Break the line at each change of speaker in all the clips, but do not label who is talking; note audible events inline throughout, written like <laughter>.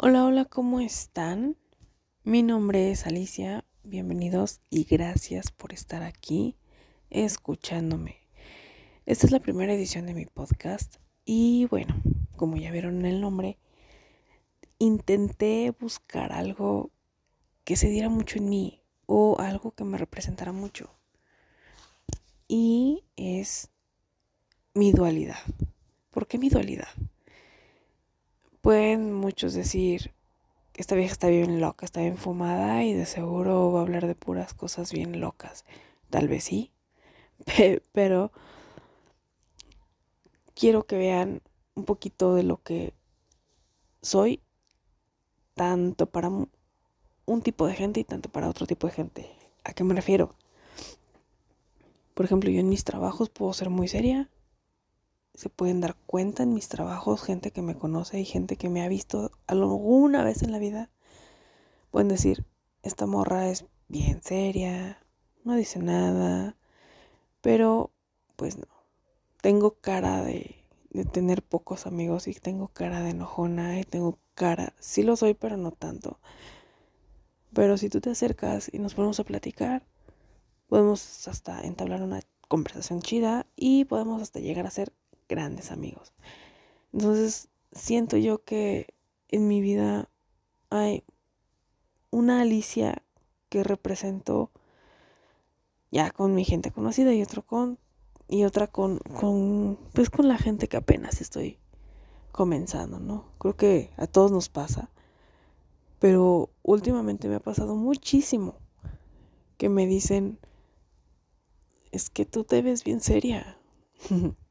Hola, hola, ¿cómo están? Mi nombre es Alicia, bienvenidos y gracias por estar aquí escuchándome. Esta es la primera edición de mi podcast y bueno, como ya vieron en el nombre, intenté buscar algo que se diera mucho en mí o algo que me representara mucho. Y es mi dualidad. ¿Por qué mi dualidad? Pueden muchos decir, esta vieja está bien loca, está bien fumada y de seguro va a hablar de puras cosas bien locas. Tal vez sí, <laughs> pero quiero que vean un poquito de lo que soy, tanto para un tipo de gente y tanto para otro tipo de gente. ¿A qué me refiero? Por ejemplo, yo en mis trabajos puedo ser muy seria se pueden dar cuenta en mis trabajos, gente que me conoce y gente que me ha visto alguna vez en la vida, pueden decir, esta morra es bien seria, no dice nada, pero pues no, tengo cara de, de tener pocos amigos y tengo cara de enojona y tengo cara, sí lo soy, pero no tanto. Pero si tú te acercas y nos ponemos a platicar, podemos hasta entablar una conversación chida y podemos hasta llegar a ser grandes amigos. Entonces, siento yo que en mi vida hay una Alicia que represento ya con mi gente conocida y otro con y otra con con pues con la gente que apenas estoy comenzando, ¿no? Creo que a todos nos pasa. Pero últimamente me ha pasado muchísimo que me dicen es que tú te ves bien seria. <laughs>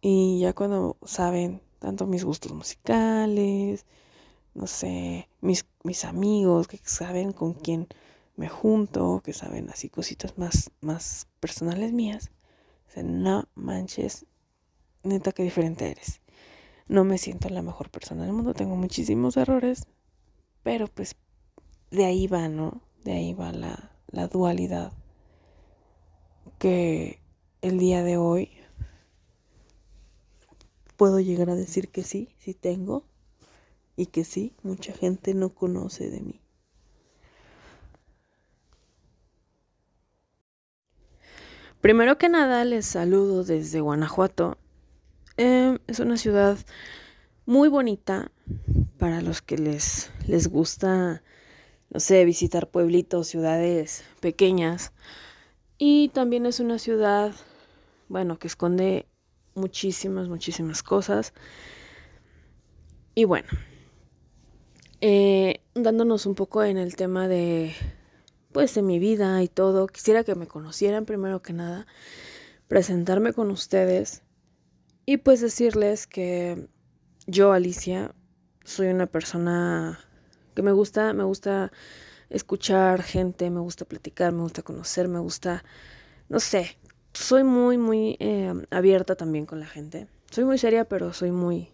Y ya cuando saben tanto mis gustos musicales, no sé, mis, mis amigos que saben con quién me junto, que saben así cositas más, más personales mías, dicen, no manches, neta que diferente eres. No me siento la mejor persona del mundo, tengo muchísimos errores, pero pues de ahí va, ¿no? De ahí va la, la dualidad que el día de hoy puedo llegar a decir que sí, sí tengo y que sí, mucha gente no conoce de mí. Primero que nada, les saludo desde Guanajuato. Em, es una ciudad muy bonita para los que les, les gusta, no sé, visitar pueblitos, ciudades pequeñas. Y también es una ciudad, bueno, que esconde muchísimas, muchísimas cosas. Y bueno, eh, dándonos un poco en el tema de, pues, de mi vida y todo, quisiera que me conocieran primero que nada, presentarme con ustedes y pues decirles que yo, Alicia, soy una persona que me gusta, me gusta escuchar gente, me gusta platicar, me gusta conocer, me gusta, no sé, soy muy, muy eh, abierta también con la gente. Soy muy seria, pero soy muy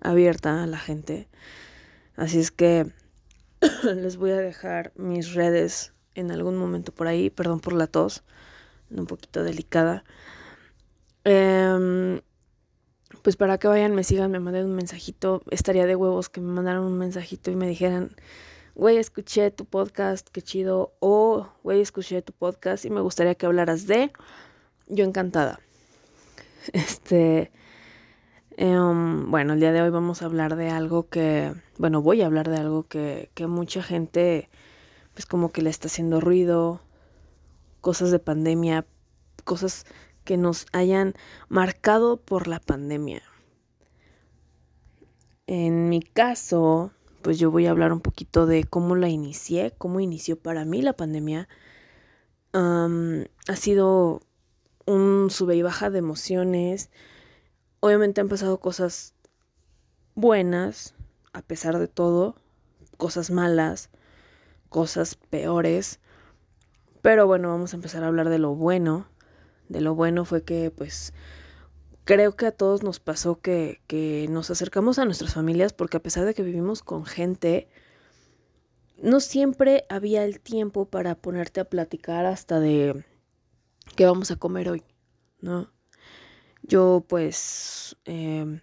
abierta a la gente. Así es que <coughs> les voy a dejar mis redes en algún momento por ahí. Perdón por la tos, un poquito delicada. Em, pues para que vayan, me sigan, me manden un mensajito. Estaría de huevos que me mandaran un mensajito y me dijeran, güey, escuché tu podcast, qué chido. O, güey, escuché tu podcast y me gustaría que hablaras de yo encantada. <laughs> Este, em, bueno, el día de hoy vamos a hablar de algo que, bueno, voy a hablar de algo que, que mucha gente, pues como que le está haciendo ruido, cosas de pandemia, cosas que nos hayan marcado por la pandemia. En mi caso, pues yo voy a hablar un poquito de cómo la inicié, cómo inició para mí la pandemia. ha sido un sube y baja de emociones. Obviamente han pasado cosas buenas, a pesar de todo, cosas malas, cosas peores. Pero bueno, vamos a empezar a hablar de lo bueno. De lo bueno fue que pues creo que a todos nos pasó que, que nos acercamos a nuestras familias porque a pesar de que vivimos con gente, no siempre había el tiempo para ponerte a platicar hasta de qué vamos a comer hoy, ¿no? Yo pues em,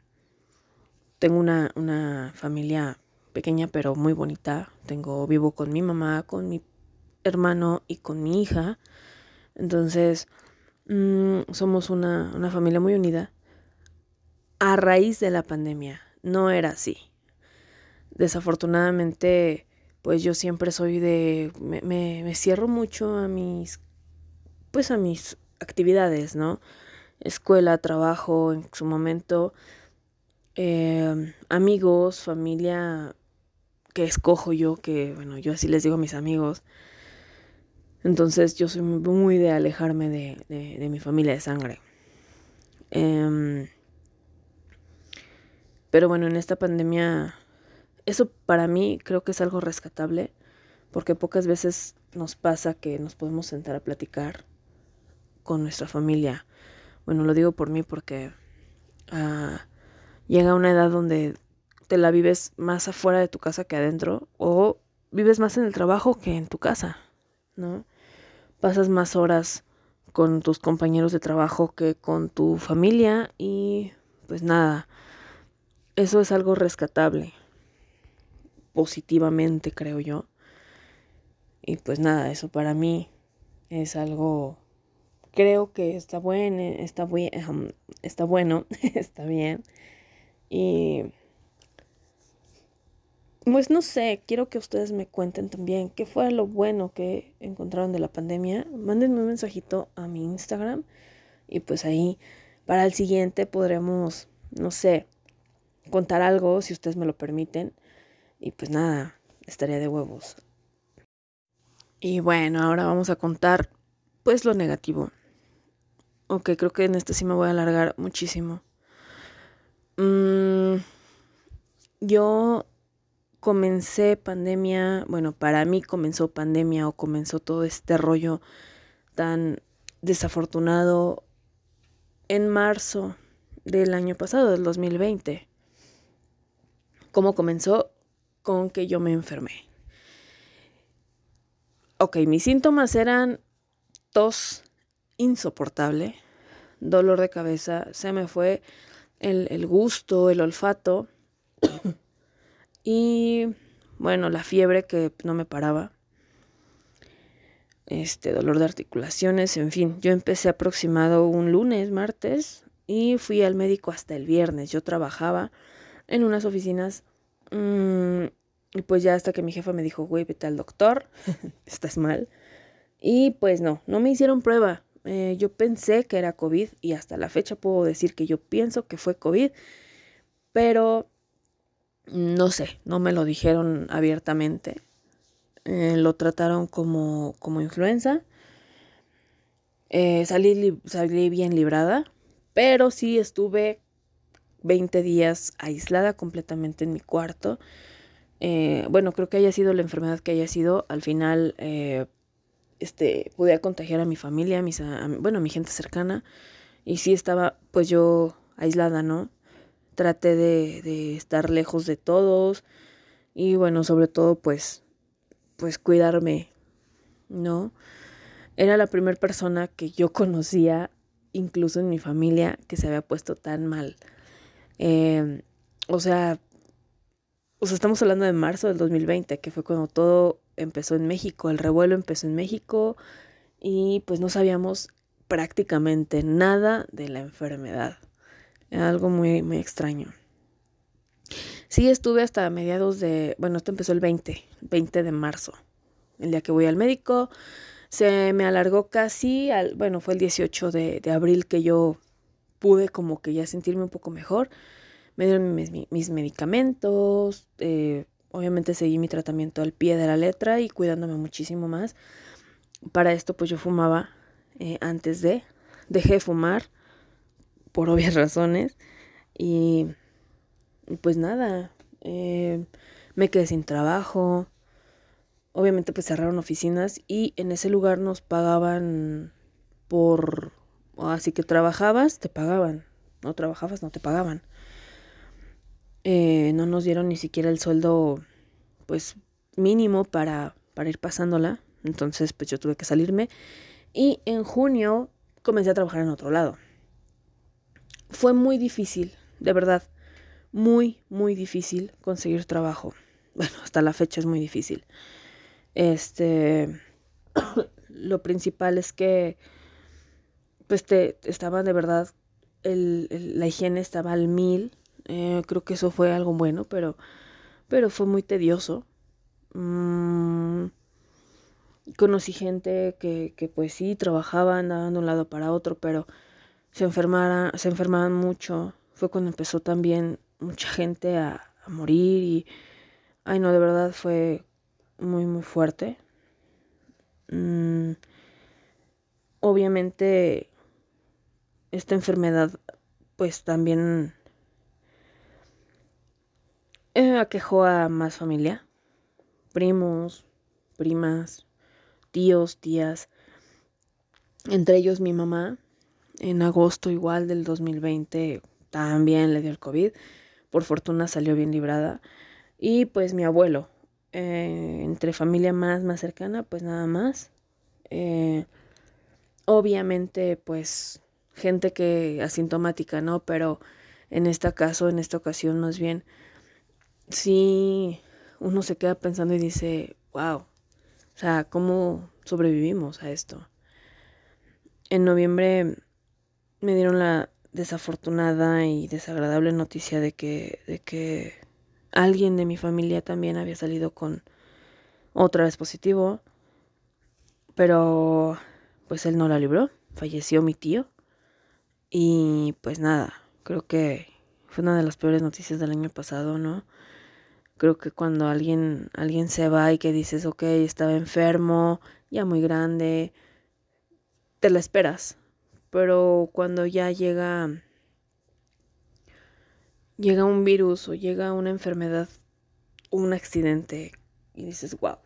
tengo una, una familia pequeña pero muy bonita. Tengo, vivo con mi mamá, con mi hermano y con mi hija. Entonces, mmm, somos una, una familia muy unida. A raíz de la pandemia, no era así. Desafortunadamente, pues yo siempre soy de, me, me cierro mucho a mis, pues a mis actividades, ¿no? Escuela, trabajo, en su momento, eh, amigos, familia que escojo yo, que bueno, yo así les digo a mis amigos. Entonces yo soy muy de alejarme de, de, mi familia de sangre. Eh, pero bueno, en esta pandemia, eso para mí creo que es algo rescatable, porque pocas veces nos pasa que nos podemos sentar a platicar con nuestra familia. Bueno, lo digo por mí porque uh, llega una edad donde te la vives más afuera de tu casa que adentro o vives más en el trabajo que en tu casa, ¿no? Pasas más horas con tus compañeros de trabajo que con tu familia y pues nada, eso es algo rescatable, positivamente creo yo. Y pues nada, eso para mí es algo, creo que está bueno, está, buen, está bueno, <laughs> está bien. Y pues no sé, quiero que ustedes me cuenten también qué fue lo bueno que encontraron de la pandemia. Mándenme un mensajito a mi Instagram y pues ahí para el siguiente podremos, no sé, contar algo si ustedes me lo permiten. Y pues nada, estaría de huevos. Y bueno, ahora vamos a contar pues lo negativo. Ok, creo que en este sí me voy a alargar muchísimo. Mm, yo comencé pandemia, bueno, para mí comenzó pandemia o comenzó todo este rollo tan desafortunado en marzo del año pasado, del 2020. ¿Cómo comenzó? Con que yo me enfermé. Ok, mis síntomas eran tos insoportable, dolor de cabeza, se me fue el, el gusto, el olfato. Y bueno, la fiebre que no me paraba. Este dolor de articulaciones, en fin, yo empecé aproximado un lunes, martes y fui al médico hasta el viernes. Yo trabajaba en unas oficinas mmm, y pues ya hasta que mi jefa me dijo, güey, vete al doctor, <laughs> estás mal. Y pues no, no me hicieron prueba. Eh, yo pensé que era COVID y hasta la fecha puedo decir que yo pienso que fue COVID, pero no sé, no me lo dijeron abiertamente. Eh, lo trataron como, como influenza. Eh, salí, salí bien librada, pero sí estuve 20 días aislada completamente en mi cuarto. Bueno, creo que haya sido la enfermedad que haya sido. Al final, este, contagiar a mi familia, a mis, a, bueno, a mi gente cercana. Y sí estaba, pues yo aislada, ¿no? traté de, de estar lejos de todos y bueno, sobre todo pues, pues cuidarme, ¿no? Era la primera persona que yo conocía, incluso en mi familia, que se había puesto tan mal. Eh, o sea, o sea, estamos hablando de marzo del 2020, que fue cuando todo empezó en México, el revuelo empezó en México y pues no sabíamos prácticamente nada de la enfermedad algo muy, muy extraño. Sí, estuve hasta mediados de, bueno, esto empezó el 20, 20 de marzo, el día que voy al médico. Se me alargó casi, al, bueno, fue el 18 de, abril que yo pude como que ya sentirme un poco mejor. Me dieron mis, mis medicamentos, eh, obviamente seguí mi tratamiento al pie de la letra y cuidándome muchísimo más. Para esto pues yo fumaba eh, antes de, dejé de fumar por <laughs> obvias razones. Y pues nada, eh, me quedé sin trabajo. Obviamente pues cerraron oficinas y en ese lugar nos pagaban por... Así que trabajabas, te pagaban. No trabajabas, no te pagaban. Eh, no nos dieron ni siquiera el sueldo pues mínimo para, para ir pasándola. Entonces pues yo tuve que salirme. Y en junio comencé a trabajar en otro lado. Fue muy difícil, de verdad, muy, muy difícil conseguir trabajo. <laughs> Bueno, hasta la fecha es muy difícil. Este, <coughs> lo principal es que, pues, te, estaba de verdad, la higiene estaba al mil. Eh, creo que eso fue algo bueno, pero, pero fue muy tedioso. Mm, conocí gente que, que, pues sí, trabajaban, andaban de un lado para otro, pero se, enfermara, se enfermaban mucho. Fue cuando empezó también mucha gente a, morir y, ay no, de verdad fue muy, muy fuerte. Mm, obviamente esta enfermedad pues también eh, aquejó a más familia, primos, primas, tíos, tías, entre ellos mi mamá, en agosto igual del 2020 también le dio el COVID por fortuna salió bien librada. Y pues mi abuelo, eh, entre familia más, más cercana, pues nada más. Eh, obviamente, pues gente que asintomática, ¿no? Pero en este caso, en esta ocasión, más bien, sí, uno se queda pensando y dice, wow, o sea, ¿cómo sobrevivimos a esto? En noviembre me dieron la desafortunada y desagradable noticia de que, de que alguien de mi familia también había salido con otra vez positivo, pero pues él no la libró, falleció mi tío y pues nada, creo que fue una de las peores noticias del año pasado, ¿no? Creo que cuando alguien, alguien se va y que dices, ok, estaba enfermo, ya muy grande, te la esperas, pero cuando ya llega llega un virus o llega una enfermedad un accidente y dices, wow,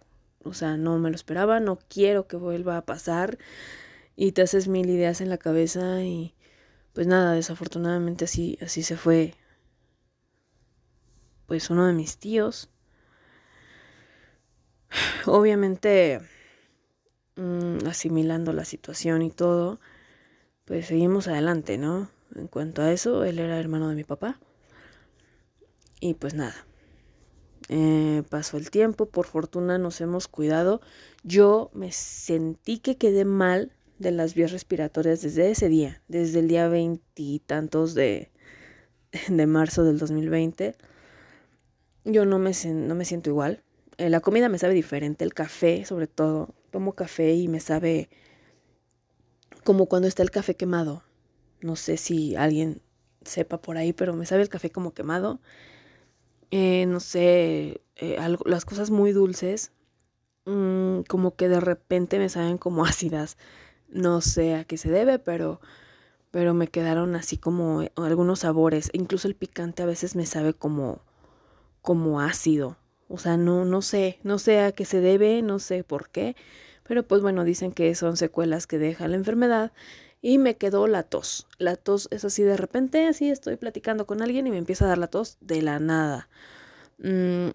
o sea, no me lo esperaba, no quiero que vuelva a pasar y te haces mil ideas en la cabeza y pues nada, desafortunadamente así, así se fue pues uno de mis tíos. Obviamente mm, asimilando la situación y todo, pues seguimos adelante, ¿no? En cuanto a eso, él era hermano de mi papá. Y pues nada. Eh, pasó el tiempo, por fortuna nos hemos cuidado. Yo me sentí que quedé mal de las vías respiratorias desde ese día, desde el día veintitantos de, <laughs> de marzo del 2020. Yo no me, no me siento igual. Eh, la comida me sabe diferente, el café sobre todo. Tomo café y me sabe como cuando está el café quemado. No sé si alguien sepa por ahí, pero me sabe el café como quemado. Eh, no sé, eh, las cosas muy dulces, mm, como que de repente me saben como <laughs> ácidas. No sé a qué se debe, pero, pero me quedaron así como algunos sabores. Incluso el picante a veces me sabe como, como ácido. O sea, no, no sé, no sé a qué se debe, no sé por qué. Pero pues bueno, dicen que son secuelas que deja la enfermedad y me quedó la tos. La tos es así de repente, así estoy platicando con alguien y me empieza a dar la tos de la nada. Mm,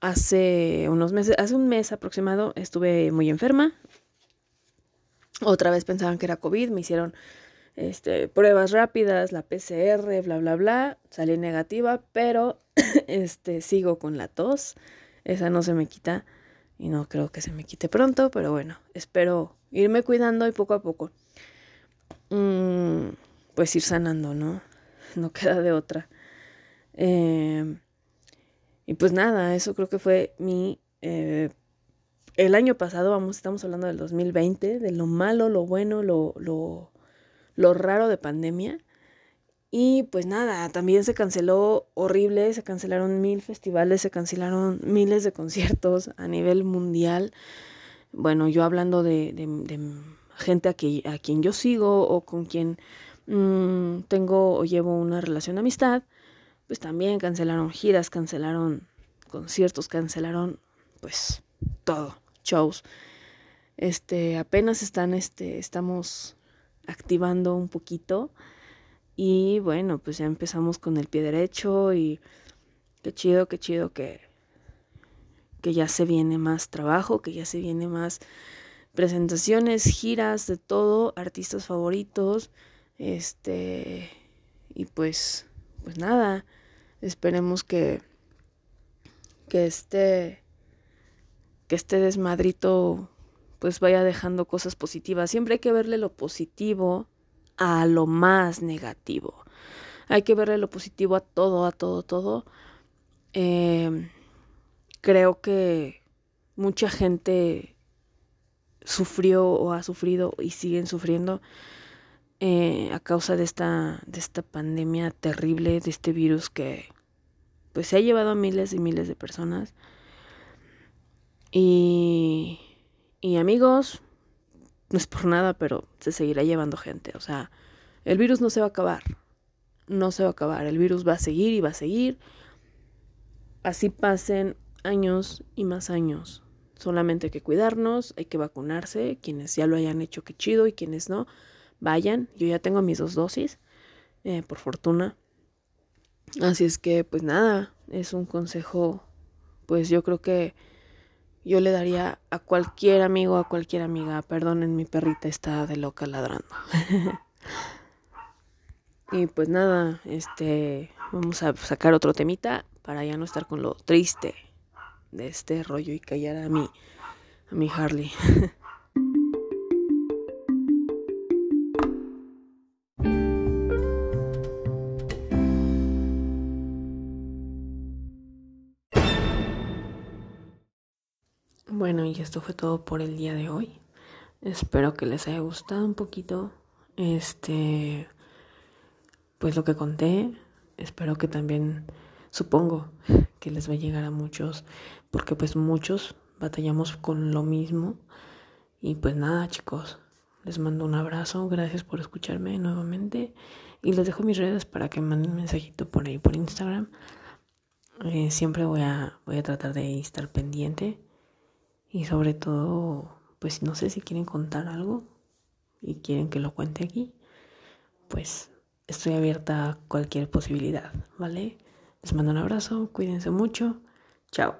hace unos meses, hace un mes aproximado estuve muy enferma. Otra vez pensaban que era COVID, me hicieron este, pruebas rápidas, la PCR, bla, bla, bla, salí negativa, pero <clears throat> este, sigo con la tos, esa no se me quita y no creo que se me quite pronto, pero bueno, espero irme cuidando y poco a poco, mm, pues ir sanando, ¿no? <laughs> No queda de otra. Em, y pues nada, eso creo que fue mi... Eh, el año pasado, vamos, estamos hablando del 2020, de lo malo, lo bueno, lo, lo, lo raro de pandemia. Y pues nada, también se canceló horrible, se cancelaron mil festivales, se cancelaron miles de conciertos a nivel mundial. Bueno, yo hablando de, gente a, a, quien yo sigo o con quien mm, tengo o llevo una relación de amistad, pues también cancelaron giras, cancelaron conciertos, cancelaron pues todo, shows. Este, apenas están, este, estamos activando un poquito. Y bueno, pues ya empezamos con el pie derecho y qué chido, qué chido que, que ya se viene más trabajo, que ya se viene más presentaciones, giras, de todo, artistas favoritos, este, y pues, pues nada, Esperemos que, que este, que este desmadrito pues vaya dejando cosas positivas. Siempre hay que verle lo positivo a lo más negativo. Hay que verle lo positivo a todo, a todo, todo. Eh, creo que mucha gente sufrió o ha sufrido y siguen sufriendo eh, a causa de esta, de esta pandemia terrible, de este virus que pues se ha llevado a miles y miles de personas. Y, y amigos, no es por nada, pero se seguirá llevando gente. O sea, el virus no se va a acabar. No se va a acabar. El virus va a seguir y va a seguir. Así pasen años y más años. Solamente hay que cuidarnos, hay que vacunarse. Quienes ya lo hayan hecho, qué chido. Y quienes no, vayan. Yo ya tengo mis dos dosis, eh, por fortuna. Así es que, pues nada, es un consejo, pues yo creo que yo le daría a cualquier amigo, a cualquier amiga, perdonen, mi perrita está de loca ladrando. <laughs> y pues nada, este, vamos a sacar otro temita para ya no estar con lo triste de este rollo y callar a mi, a mi Harley. <laughs> esto fue todo por el día de hoy. Espero que les haya gustado un poquito este pues lo que conté. Espero que también supongo que les va a llegar a muchos porque pues muchos batallamos con lo mismo. Y pues nada, chicos, les mando un abrazo, gracias por escucharme nuevamente y les dejo mis redes para que manden un mensajito por ahí por Instagram. Eh, siempre voy a voy a tratar de estar pendiente y sobre todo, pues no sé si quieren contar algo y quieren que lo cuente aquí, pues estoy abierta a cualquier posibilidad, ¿vale? Les mando un abrazo, cuídense mucho, chao.